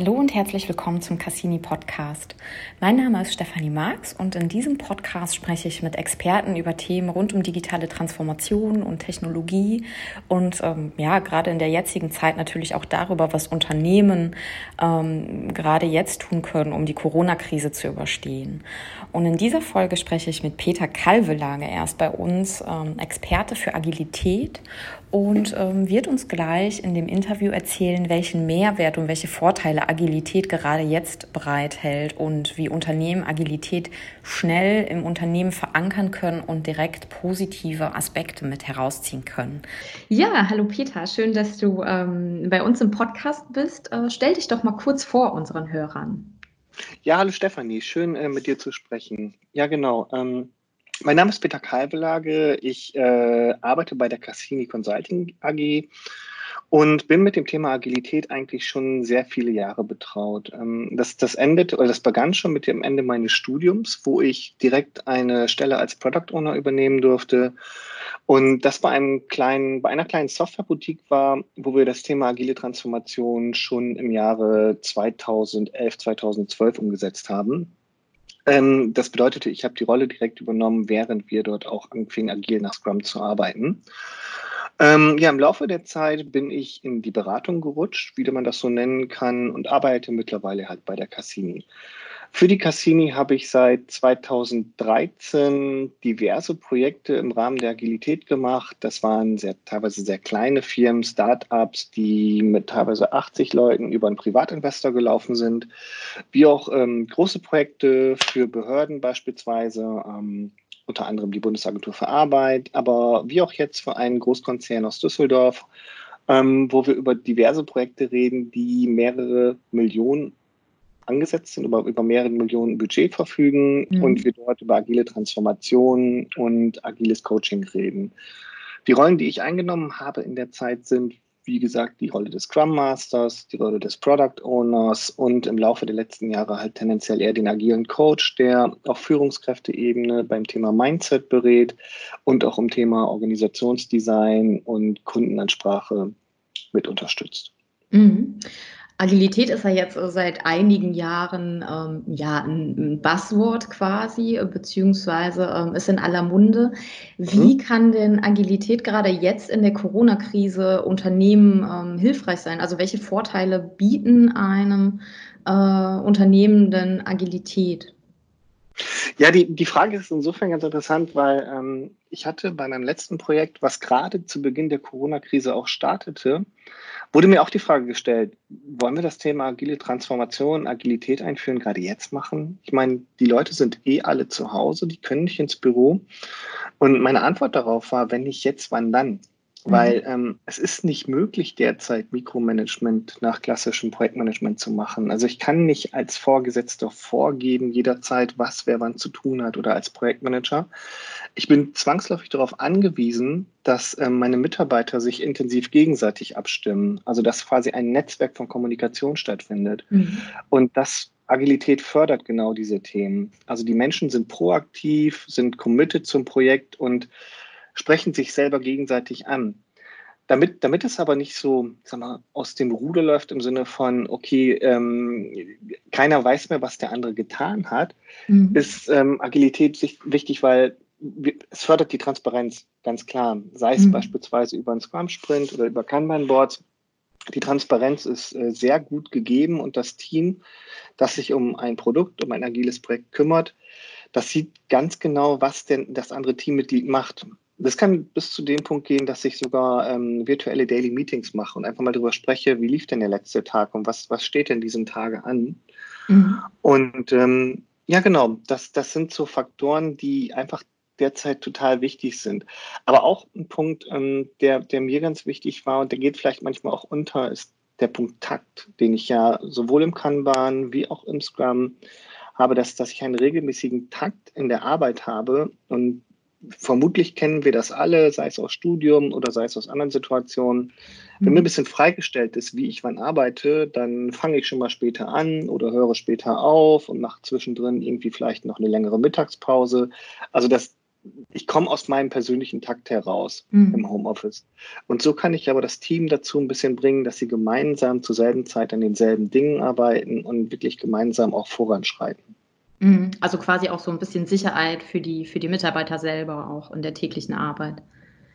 Hallo und herzlich willkommen zum Cassini Podcast. Mein Name ist Stefanie Marx und in diesem Podcast spreche ich mit Experten über Themen rund um digitale Transformation und Technologie und ähm, ja, gerade in der jetzigen Zeit natürlich auch darüber, was Unternehmen ähm, gerade jetzt tun können, um die Corona-Krise zu überstehen. Und in dieser Folge spreche ich mit Peter Kalvelage. Er ist bei uns ähm, Experte für Agilität und ähm, wird uns gleich in dem Interview erzählen, welchen Mehrwert und welche Vorteile Agilität gerade jetzt bereithält und wie Unternehmen Agilität schnell im Unternehmen verankern können und direkt positive Aspekte mit herausziehen können. Ja, hallo Peter, schön, dass du ähm, bei uns im Podcast bist. Äh, stell dich doch mal kurz vor unseren Hörern. Ja, hallo Stefanie, schön äh, mit dir zu sprechen. Ja, genau. Ähm, mein Name ist Peter Kalbelage. Ich äh, arbeite bei der Cassini Consulting AG und bin mit dem Thema Agilität eigentlich schon sehr viele Jahre betraut. Ähm, das, das endet, oder das begann schon mit dem Ende meines Studiums, wo ich direkt eine Stelle als Product Owner übernehmen durfte. Und das bei einem kleinen, bei einer kleinen Softwareboutique war, wo wir das Thema agile Transformation schon im Jahre 2011, 2012 umgesetzt haben. Ähm, das bedeutete, ich habe die Rolle direkt übernommen, während wir dort auch anfingen, agil nach Scrum zu arbeiten. Ähm, ja, im Laufe der Zeit bin ich in die Beratung gerutscht, wie man das so nennen kann, und arbeite mittlerweile halt bei der Cassini. Für die Cassini habe ich seit 2013 diverse Projekte im Rahmen der Agilität gemacht. Das waren sehr, teilweise sehr kleine Firmen, Startups, die mit teilweise 80 Leuten über einen Privatinvestor gelaufen sind, wie auch ähm, große Projekte für Behörden beispielsweise. Ähm, unter anderem die Bundesagentur für Arbeit, aber wie auch jetzt für einen Großkonzern aus Düsseldorf, ähm, wo wir über diverse Projekte reden, die mehrere Millionen angesetzt sind, über, über mehrere Millionen Budget verfügen mhm. und wir dort über agile Transformation und agiles Coaching reden. Die Rollen, die ich eingenommen habe in der Zeit, sind, wie gesagt, die Rolle des Scrum Masters, die Rolle des Product Owners und im Laufe der letzten Jahre halt tendenziell eher den agilen Coach, der auf Führungskräfteebene beim Thema Mindset berät und auch im Thema Organisationsdesign und Kundenansprache mit unterstützt. Mhm. Agilität ist ja jetzt seit einigen Jahren ähm, ja ein, Buzzword quasi, beziehungsweise ähm, ist in aller Munde. Wie mhm. kann denn Agilität gerade jetzt in der Corona-Krise Unternehmen ähm, hilfreich sein? Also welche Vorteile bieten einem äh, Unternehmen denn Agilität? Ja, die, die Frage ist insofern ganz interessant, weil ähm, ich hatte bei meinem letzten Projekt, was gerade zu Beginn der Corona-Krise auch startete, wurde mir auch die Frage gestellt, wollen wir das Thema agile Transformation, Agilität einführen, gerade jetzt machen? Ich meine, die Leute sind eh alle zu Hause, die können nicht ins Büro. Und meine Antwort darauf war, wenn nicht jetzt, wann dann? Mhm. Weil ähm, es ist nicht möglich, derzeit Mikromanagement nach klassischem Projektmanagement zu machen. Also ich kann nicht als Vorgesetzter vorgeben, jederzeit, was wer wann zu tun hat oder als Projektmanager. Ich bin zwangsläufig darauf angewiesen, dass ähm, meine Mitarbeiter sich intensiv gegenseitig abstimmen. Also dass quasi ein Netzwerk von Kommunikation stattfindet. Mhm. Und das Agilität fördert genau diese Themen. Also die Menschen sind proaktiv, sind committed zum Projekt und sprechen sich selber gegenseitig an. Damit, damit es aber nicht so sag mal, aus dem Ruder läuft im Sinne von, okay, ähm, keiner weiß mehr, was der andere getan hat, mhm. ist ähm, Agilität wichtig, weil es fördert die Transparenz, ganz klar. Sei es mhm. beispielsweise über einen Scrum-Sprint oder über Kanban-Boards. Die Transparenz ist äh, sehr gut gegeben und das Team, das sich um ein Produkt, um ein agiles Projekt kümmert, das sieht ganz genau, was denn das andere Teammitglied macht. Das kann bis zu dem Punkt gehen, dass ich sogar ähm, virtuelle Daily Meetings mache und einfach mal darüber spreche, wie lief denn der letzte Tag und was, was steht denn diesen Tage an. Mhm. Und ähm, ja, genau, das, das sind so Faktoren, die einfach derzeit total wichtig sind. Aber auch ein Punkt, ähm, der, der mir ganz wichtig war und der geht vielleicht manchmal auch unter, ist der Punkt Takt, den ich ja sowohl im Kanban wie auch im Scrum habe, dass, dass ich einen regelmäßigen Takt in der Arbeit habe und vermutlich kennen wir das alle, sei es aus Studium oder sei es aus anderen Situationen. Wenn mir ein mhm. bisschen freigestellt ist, wie ich wann arbeite, dann fange ich schon mal später an oder höre später auf und mache zwischendrin irgendwie vielleicht noch eine längere Mittagspause. Also das, ich komme aus meinem persönlichen Takt heraus mhm. im Homeoffice. Und so kann ich aber das Team dazu ein bisschen bringen, dass sie gemeinsam zur selben Zeit an denselben Dingen arbeiten und wirklich gemeinsam auch voranschreiten. Mhm. Also quasi auch so ein bisschen Sicherheit für die, für die Mitarbeiter selber auch in der täglichen Arbeit.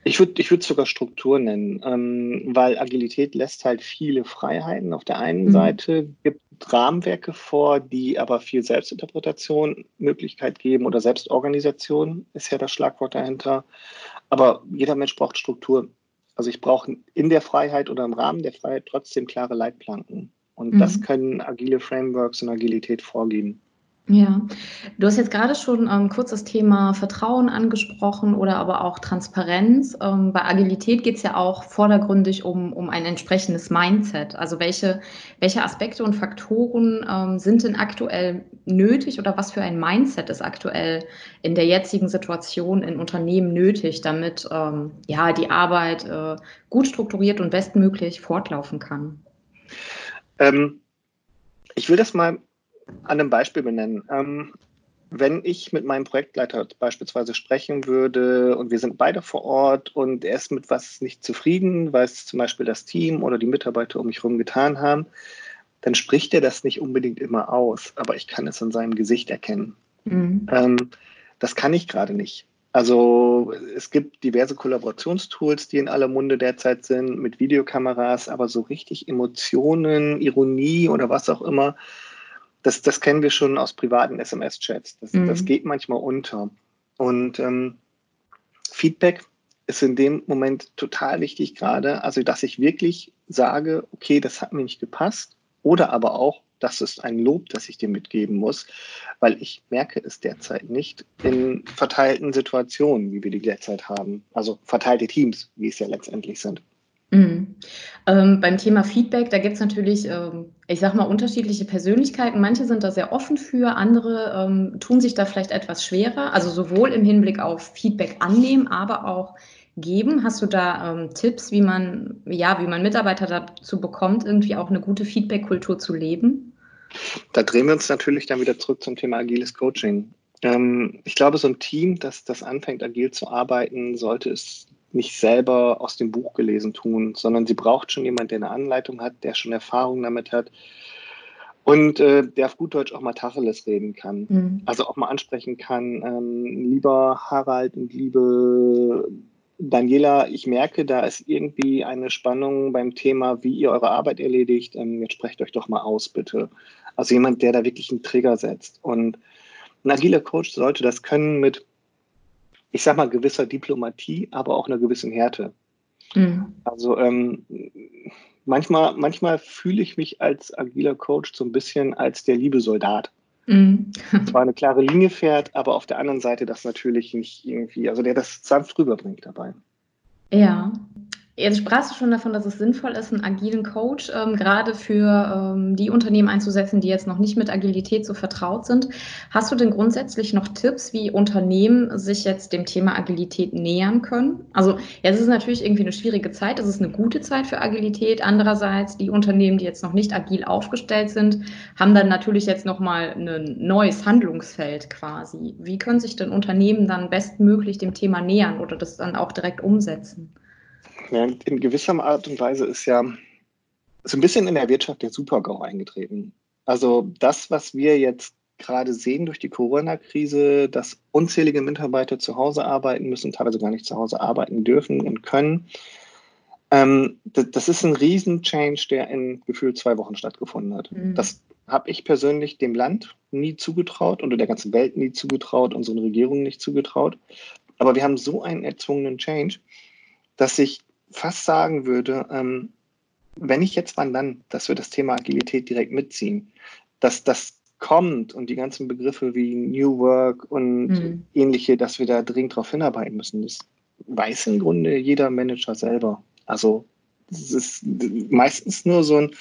Ich würde ich würd sogar Struktur nennen, ähm, weil Agilität lässt halt viele Freiheiten. Auf der einen mhm. Seite gibt Rahmenwerke vor, die aber viel Selbstinterpretation Möglichkeit geben oder Selbstorganisation ist ja das Schlagwort dahinter. Aber jeder Mensch braucht Struktur. Also ich brauche in der Freiheit oder im Rahmen der Freiheit trotzdem klare Leitplanken. Und mhm. das können agile Frameworks und Agilität vorgeben. Ja, du hast jetzt gerade schon ähm, kurz das Thema Vertrauen angesprochen oder aber auch Transparenz. Ähm, bei Agilität geht es ja auch vordergründig um, um ein entsprechendes Mindset. Also welche, welche Aspekte und Faktoren ähm, sind denn aktuell nötig oder was für ein Mindset ist aktuell in der jetzigen Situation in Unternehmen nötig, damit ähm, ja, die Arbeit äh, gut strukturiert und bestmöglich fortlaufen kann? Ähm, ich will das mal an einem Beispiel benennen. Ähm, wenn ich mit meinem Projektleiter beispielsweise sprechen würde und wir sind beide vor Ort und er ist mit was nicht zufrieden, weil es zum Beispiel das Team oder die Mitarbeiter um mich herum getan haben, dann spricht er das nicht unbedingt immer aus, aber ich kann es an seinem Gesicht erkennen. Mhm. Ähm, das kann ich gerade nicht. Also es gibt diverse Kollaborationstools, die in aller Munde derzeit sind, mit Videokameras, aber so richtig Emotionen, Ironie oder was auch immer, das, das kennen wir schon aus privaten SMS-Chats. Das, mhm. das geht manchmal unter. Und ähm, Feedback ist in dem Moment total wichtig gerade. Also, dass ich wirklich sage, okay, das hat mir nicht gepasst. Oder aber auch, das ist ein Lob, das ich dir mitgeben muss, weil ich merke es derzeit nicht in verteilten Situationen, wie wir die derzeit haben. Also verteilte Teams, wie es ja letztendlich sind. Mhm. Ähm, beim Thema Feedback, da gibt es natürlich, ähm, ich sage mal, unterschiedliche Persönlichkeiten. Manche sind da sehr offen für, andere ähm, tun sich da vielleicht etwas schwerer. Also sowohl im Hinblick auf Feedback annehmen, aber auch geben. Hast du da ähm, Tipps, wie man, ja, wie man Mitarbeiter dazu bekommt, irgendwie auch eine gute Feedback-Kultur zu leben? Da drehen wir uns natürlich dann wieder zurück zum Thema agiles Coaching. Ähm, ich glaube, so ein Team, das, das anfängt, agil zu arbeiten, sollte es nicht selber aus dem Buch gelesen tun, sondern sie braucht schon jemanden, der eine Anleitung hat, der schon Erfahrung damit hat und äh, der auf gut Deutsch auch mal Tacheles reden kann. Mhm. Also auch mal ansprechen kann, ähm, lieber Harald und liebe Daniela, ich merke, da ist irgendwie eine Spannung beim Thema, wie ihr eure Arbeit erledigt. Ähm, jetzt sprecht euch doch mal aus, bitte. Also jemand, der da wirklich einen Trigger setzt. Und ein agiler Coach sollte das können mit ich sag mal, gewisser Diplomatie, aber auch einer gewissen Härte. Mhm. Also ähm, manchmal, manchmal fühle ich mich als agiler Coach so ein bisschen als der liebe Soldat. Mhm. Zwar eine klare Linie fährt, aber auf der anderen Seite das natürlich nicht irgendwie, also der das sanft rüberbringt dabei. Ja, Jetzt sprachst du schon davon, dass es sinnvoll ist, einen agilen Coach ähm, gerade für ähm, die Unternehmen einzusetzen, die jetzt noch nicht mit Agilität so vertraut sind. Hast du denn grundsätzlich noch Tipps, wie Unternehmen sich jetzt dem Thema Agilität nähern können? Also ist es natürlich irgendwie eine schwierige Zeit. Es ist eine gute Zeit für Agilität. Andererseits die Unternehmen, die jetzt noch nicht agil aufgestellt sind, haben dann natürlich jetzt noch mal ein neues Handlungsfeld quasi. Wie können sich denn Unternehmen dann bestmöglich dem Thema nähern oder das dann auch direkt umsetzen? Ja, in gewisser Art und Weise ist ja so ein bisschen in der Wirtschaft der Super-GAU eingetreten. Also das, was wir jetzt gerade sehen durch die Corona-Krise, dass unzählige Mitarbeiter zu Hause arbeiten müssen, teilweise gar nicht zu Hause arbeiten dürfen und können. Ähm, das, das, ist ein Riesen-Change, der in gefühlt zwei Wochen stattgefunden hat. Mhm. Das habe ich persönlich dem Land nie zugetraut und der ganzen Welt nie zugetraut, unseren Regierungen nicht zugetraut. Aber wir haben so einen erzwungenen Change, dass sich fast sagen würde, ähm, wenn ich jetzt wann dann, dass wir das Thema Agilität direkt mitziehen, dass das kommt und die ganzen Begriffe wie New Work und mhm. ähnliche, dass wir da dringend darauf hinarbeiten müssen, das weiß im Grunde jeder Manager selber. Also es ist meistens nur so ein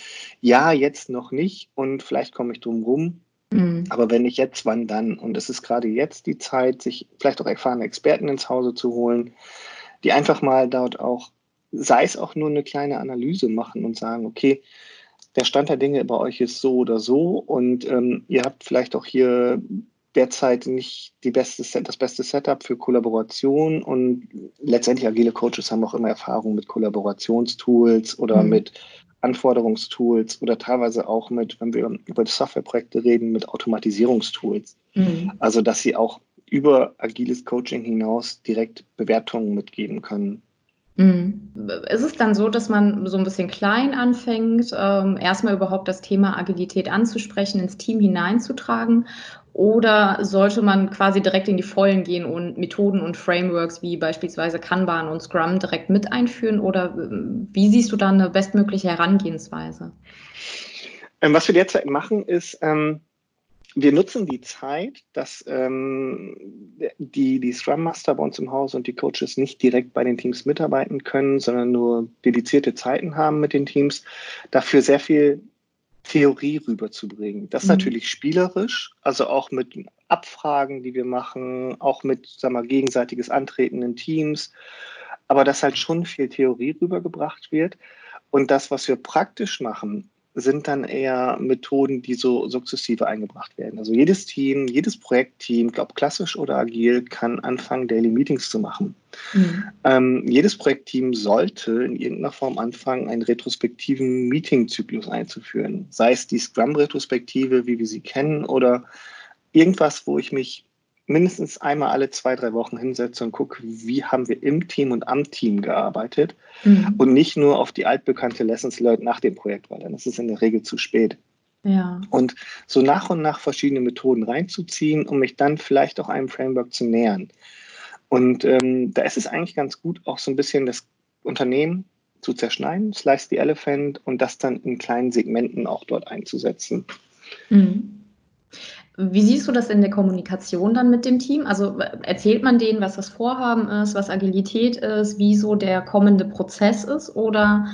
Ja, jetzt noch nicht und vielleicht komme ich drum rum. Mhm. Aber wenn nicht jetzt, wann dann? Und es ist gerade jetzt die Zeit, sich vielleicht auch erfahrene Experten ins Hause zu holen, die einfach mal dort auch sei es auch nur eine kleine Analyse machen und sagen, okay, der Stand der Dinge bei euch ist so oder so und ähm, ihr habt vielleicht auch hier derzeit nicht die beste, das beste Setup für Kollaboration und letztendlich agile Coaches haben auch immer Erfahrung mit Kollaborationstools oder mhm. mit Anforderungstools oder teilweise auch mit, wenn wir über Softwareprojekte reden, mit Automatisierungstools. Mhm. Also, dass sie auch über agiles Coaching hinaus direkt Bewertungen mitgeben können. Mhm. Ist es dann so, dass man so ein bisschen klein anfängt, ähm, erstmal überhaupt das Thema Agilität anzusprechen, ins Team hineinzutragen? Oder sollte man quasi direkt in die Vollen gehen und Methoden und Frameworks wie beispielsweise Kanban und Scrum direkt mit einführen? Oder äh, wie siehst du da eine bestmögliche Herangehensweise? Ähm, was wir derzeit machen, ist, ähm, wir nutzen die Zeit, dass ähm, die, die Scrum Master bei uns im Haus und die Coaches nicht direkt bei den Teams mitarbeiten können, sondern nur dedizierte Zeiten haben mit den Teams, dafür sehr viel Theorie rüberzubringen. Das ist mhm. natürlich spielerisch, also auch mit Abfragen, die wir machen, auch mit sag mal, gegenseitiges Antreten in Teams, aber dass halt schon viel Theorie rübergebracht wird. Und das, was wir praktisch machen, sind dann eher Methoden, die so sukzessive eingebracht werden. Also jedes Team, jedes Projektteam, ob klassisch oder agil, kann anfangen, Daily Meetings zu machen. Mhm. Ähm, jedes Projektteam sollte in irgendeiner Form anfangen, einen retrospektiven Meeting-Zyklus einzuführen. Sei es die Scrum-Retrospektive, wie wir sie kennen, oder irgendwas, wo ich mich mindestens einmal alle zwei, drei Wochen hinsetze und gucke, wie haben wir im Team und am Team gearbeitet mhm. und nicht nur auf die altbekannte Lessons Learned nach dem Projekt, weil dann ist es in der Regel zu spät. Ja. Und so nach und nach verschiedene Methoden reinzuziehen, um mich dann vielleicht auch einem Framework zu nähern. Und ähm, da ist es eigentlich ganz gut, auch so ein bisschen das Unternehmen zu zerschneiden, Slice the Elephant und das dann in kleinen Segmenten auch dort einzusetzen. Mhm. Wie siehst du das in der Kommunikation dann mit dem Team? Also erzählt man denen, was das Vorhaben ist, was Agilität ist, wie so der kommende Prozess ist? Oder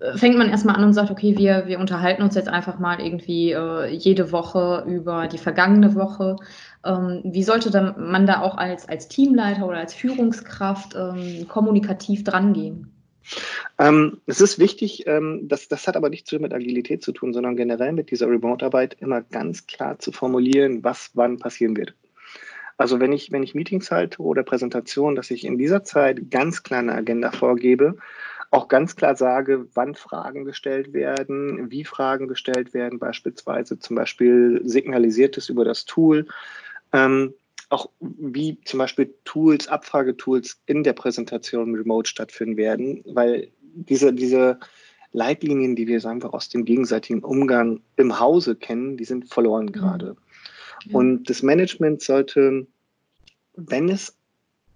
äh, fängt man erstmal an und sagt, okay, wir, wir unterhalten uns jetzt einfach mal irgendwie äh, jede Woche über die vergangene Woche? Ähm, wie sollte dann man da auch als, als Teamleiter oder als Führungskraft ähm, kommunikativ drangehen? Ähm, es ist wichtig, ähm, das, das hat aber nichts mit Agilität zu tun, sondern generell mit dieser Remote-Arbeit immer ganz klar zu formulieren, was wann passieren wird. Also wenn ich, wenn ich Meetings halte oder Präsentationen, dass ich in dieser Zeit ganz klar eine Agenda vorgebe, auch ganz klar sage, wann Fragen gestellt werden, wie Fragen gestellt werden, beispielsweise zum Beispiel signalisiert es über das Tool. Ähm, auch wie zum Beispiel Tools, Abfragetools in der Präsentation remote stattfinden werden, weil diese, diese Leitlinien, die wir sagen wir aus dem gegenseitigen Umgang im Hause kennen, die sind verloren mhm. gerade. Und das Management sollte, wenn es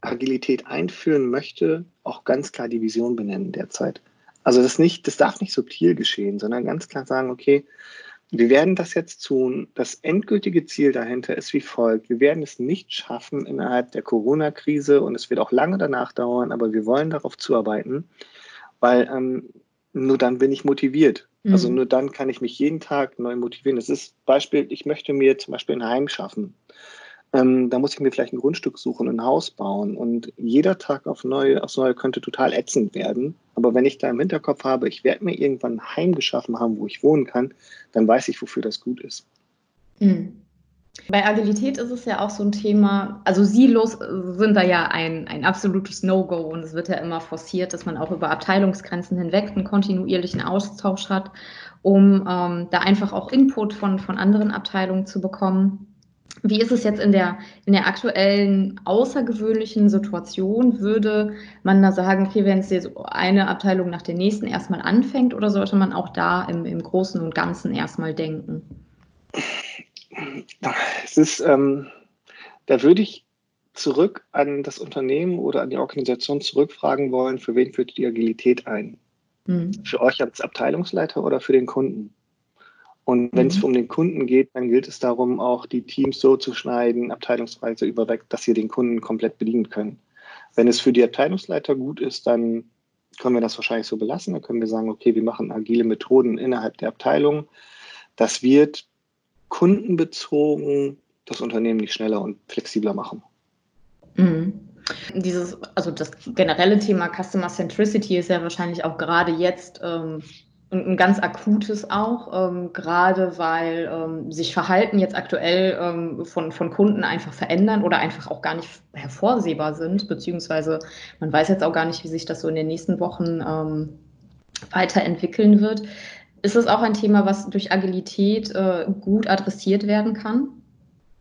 Agilität einführen möchte, auch ganz klar die Vision benennen derzeit. Also das nicht, das darf nicht subtil geschehen, sondern ganz klar sagen, okay, wir werden das jetzt tun. Das endgültige Ziel dahinter ist wie folgt. Wir werden es nicht schaffen innerhalb der Corona-Krise und es wird auch lange danach dauern, aber wir wollen darauf zuarbeiten, weil ähm, nur dann bin ich motiviert. Also mhm. Also nur dann kann ich mich jeden Tag neu motivieren. Das ist Beispiel, ich möchte mir zum Beispiel ein Heim schaffen. Ähm, da muss ich mir vielleicht ein Grundstück suchen, ein Haus bauen. Und jeder Tag auf neue, aufs Neue könnte total ätzend werden. Aber wenn ich da im Hinterkopf habe, ich werde mir irgendwann ein Heim geschaffen haben, wo ich wohnen kann, dann weiß ich, wofür das gut ist. Mhm. Bei Agilität ist es ja auch so ein Thema, also Silos sind da ja ein, ein absolutes No-Go und es wird ja immer forciert, dass man auch über Abteilungsgrenzen hinweg einen kontinuierlichen Austausch hat, um ähm, da einfach auch Input von, von anderen Abteilungen zu bekommen. Wie ist es jetzt in der, in der aktuellen außergewöhnlichen Situation? Würde man da sagen, okay, wenn es jetzt eine Abteilung nach der nächsten erstmal anfängt oder sollte man auch da im, im Großen und Ganzen erstmal denken? Es ist, ähm, da würde ich zurück an das Unternehmen oder an die Organisation zurückfragen wollen, für wen führt die Agilität ein? Mhm. Für euch als Abteilungsleiter oder für den Kunden? Und wenn mhm. es um den Kunden geht, dann gilt es darum, auch die Teams so zu schneiden, abteilungsweise überweg, dass sie den Kunden komplett bedienen können. Wenn es für die Abteilungsleiter gut ist, dann können wir das wahrscheinlich so belassen. Dann können wir sagen, okay, wir machen agile Methoden innerhalb der Abteilung. Das wird kundenbezogen das Unternehmen nicht schneller und flexibler machen. Mhm. Dieses, also das generelle Thema Customer Centricity ist ja wahrscheinlich auch gerade jetzt ähm, ein ganz akutes auch, ähm, gerade weil ähm, sich Verhalten jetzt aktuell ähm, von, von Kunden einfach verändern oder einfach auch gar nicht hervorsehbar sind, beziehungsweise man weiß jetzt auch gar nicht, wie sich das so in den nächsten Wochen ähm, weiterentwickeln wird. Ist es auch ein Thema, was durch Agilität äh, gut adressiert werden kann?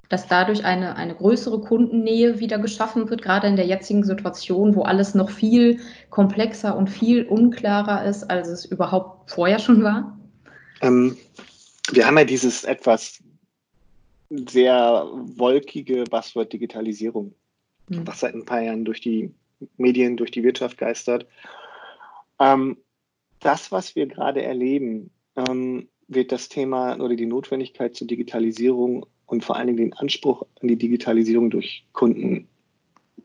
Dass dadurch eine, eine größere Kundennähe wieder geschaffen wird, gerade in der jetzigen Situation, wo alles noch viel komplexer und viel unklarer ist, als es überhaupt vorher schon war? Ähm, wir haben ja dieses etwas sehr wolkige Buzzword Digitalisierung, hm. was seit ein paar Jahren durch die Medien, durch die Wirtschaft geistert. Ähm, das, was wir gerade erleben, ähm, wird das Thema oder die Notwendigkeit zur Digitalisierung und vor allen Dingen den Anspruch an die Digitalisierung durch Kunden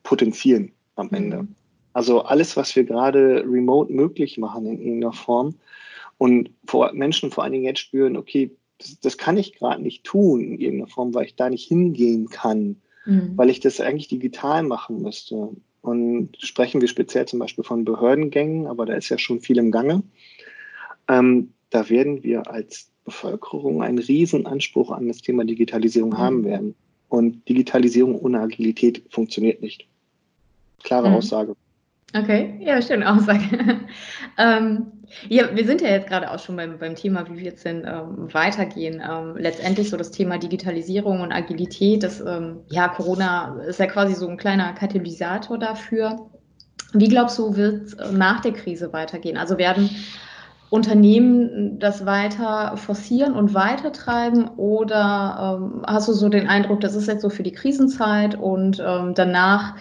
potenzieren am mhm. Ende. Also alles, was wir gerade remote möglich machen in irgendeiner Form und vor Menschen vor allen Dingen jetzt spüren, okay, das, das kann ich gerade nicht tun in irgendeiner Form, weil ich da nicht hingehen kann, mhm. weil ich das eigentlich digital machen müsste. Und sprechen wir speziell zum Beispiel von Behördengängen, aber da ist ja schon viel im Gange. Ähm, da werden wir als Bevölkerung einen riesen Anspruch an das Thema Digitalisierung mhm. haben werden. Und Digitalisierung ohne Agilität funktioniert nicht. Klare mhm. Aussage. Okay, ja, schöne Aussage. ähm, ja, wir sind ja jetzt gerade auch schon beim, beim Thema, wie wir jetzt denn ähm, weitergehen. Ähm, letztendlich so das Thema Digitalisierung und Agilität, das, ähm, ja, Corona ist ja quasi so ein kleiner Katalysator dafür. Wie glaubst du, wird es äh, nach der Krise weitergehen? Also werden Unternehmen das weiter forcieren und weitertreiben oder ähm, hast du so den Eindruck, das ist jetzt so für die Krisenzeit und ähm, danach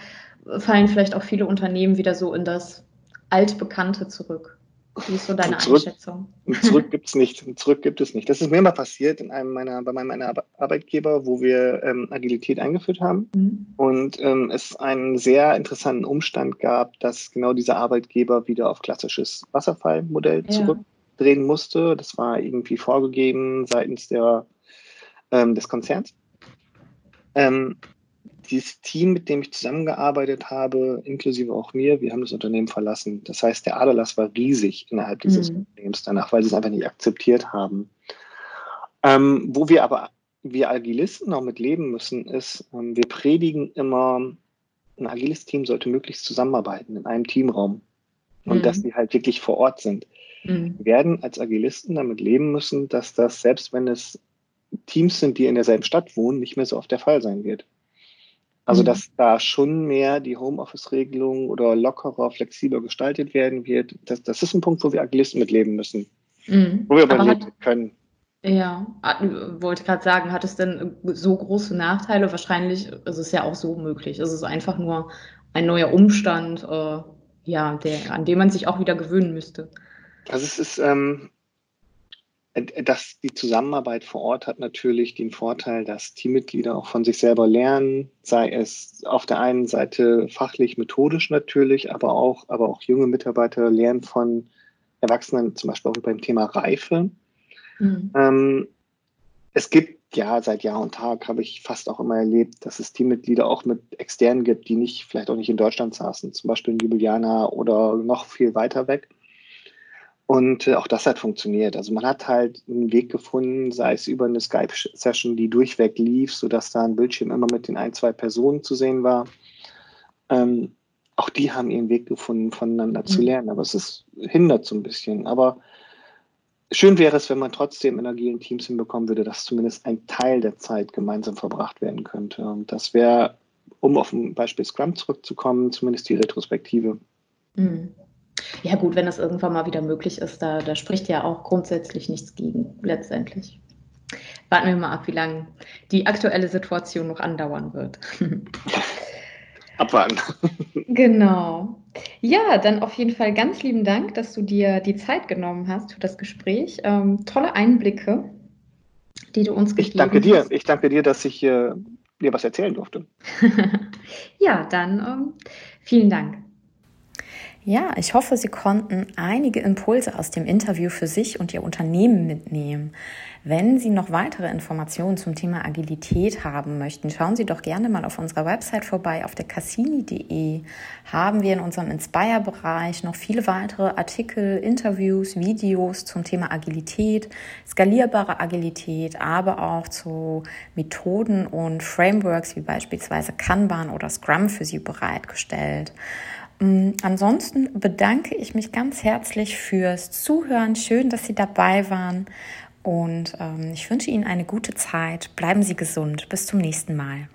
fallen vielleicht auch viele Unternehmen wieder so in das Altbekannte zurück? Wie ist so deine zurück, Einschätzung? Zurück gibt es nicht. Zurück gibt es nicht. Das ist mir mal passiert in einem meiner, bei meinem meiner Arbeitgeber, wo wir ähm, Agilität eingeführt haben. Mhm. Und ähm, es einen sehr interessanten Umstand gab, dass genau dieser Arbeitgeber wieder auf klassisches Wasserfallmodell ja. zurückdrehen musste. Das war irgendwie vorgegeben seitens der, ähm, des Konzerns. Dieses Team, mit dem ich zusammengearbeitet habe, inklusive auch mir, wir haben das Unternehmen verlassen. Das heißt, der Aderlass war riesig innerhalb dieses mhm. Unternehmens danach, weil sie es einfach nicht akzeptiert haben. Ähm, wo wir aber, wir Agilisten auch mit leben müssen, ist, ähm, wir predigen immer, ein agiles Team sollte möglichst zusammenarbeiten in einem Teamraum und mhm. dass sie halt wirklich vor Ort sind. Mhm. Wir werden als Agilisten damit leben müssen, dass das, selbst wenn es Teams sind, die in derselben Stadt wohnen, nicht mehr so oft der Fall sein wird. Also, mhm. dass da schon mehr die Homeoffice-Regelung oder lockerer, flexibler gestaltet werden wird, das, das ist ein Punkt, wo wir Agilisten mitleben müssen. Mhm. Wo wir aber, aber leben können. Ja, wollte gerade sagen, hat es denn so große Nachteile? Wahrscheinlich ist es ja auch so möglich. Es ist einfach nur ein neuer Umstand, äh, ja, der, an dem man sich auch wieder gewöhnen müsste. Also es ist, ähm, äh, dass die Zusammenarbeit vor Ort hat natürlich den Vorteil, dass Teammitglieder auch von sich selber lernen, sei es auf der einen Seite fachlich, methodisch natürlich, aber auch, aber auch junge Mitarbeiter lernen von Erwachsenen, zum Beispiel auch beim Thema Reife. Mhm. Ähm, es gibt ja seit Jahr und Tag habe ich fast auch immer erlebt, dass es Teammitglieder auch mit externen gibt, die nicht vielleicht auch nicht in Deutschland saßen, zum Beispiel in Ljubljana oder noch viel weiter weg und äh, auch das hat funktioniert. Also man hat halt einen Weg gefunden, sei es über eine Skype-Session, die durchweg lief, sodass da ein Bildschirm immer mit den ein, zwei Personen zu sehen war. Ähm, auch die haben ihren Weg gefunden, voneinander mhm. zu lernen. Aber es ist, hindert so ein bisschen. Aber schön wäre es, wenn man trotzdem in agilen Teams hinbekommen würde, dass zumindest ein Teil der Zeit gemeinsam verbracht werden könnte. Und das wäre, um auf ein Beispiel Scrum zurückzukommen, zumindest die Retrospektive. Mhm. Ja gut, wenn das irgendwann mal wieder möglich ist, da, da spricht ja auch grundsätzlich nichts gegen, letztendlich. Warten wir mal ab, wie lange die aktuelle Situation noch andauern wird. Abwarten. Genau. Ja, dann auf jeden Fall ganz lieben Dank, dass du dir die Zeit genommen hast für das Gespräch. Ähm, tolle Einblicke, die du uns gegeben hast. Ich danke dir. Ich danke dir, dass ich äh, dir was erzählen durfte. ja, dann ähm, vielen Dank. Ja, ich hoffe, Sie konnten einige Impulse aus dem Interview für sich und Ihr Unternehmen mitnehmen. Wenn Sie noch weitere Informationen zum Thema Agilität haben möchten, schauen Sie doch gerne mal auf unserer Website vorbei. Auf der cassini.de haben wir in unserem Inspire-Bereich noch viele weitere Artikel, Interviews, Videos zum Thema Agilität, skalierbare Agilität, aber auch zu Methoden und Frameworks wie beispielsweise Kanban oder Scrum für Sie bereitgestellt. Mm, ansonsten bedanke ich mich ganz herzlich fürs Zuhören. Schön, dass Sie dabei waren. Und ähm, ich wünsche Ihnen eine gute Zeit. Bleiben Sie gesund. Bis zum nächsten Mal.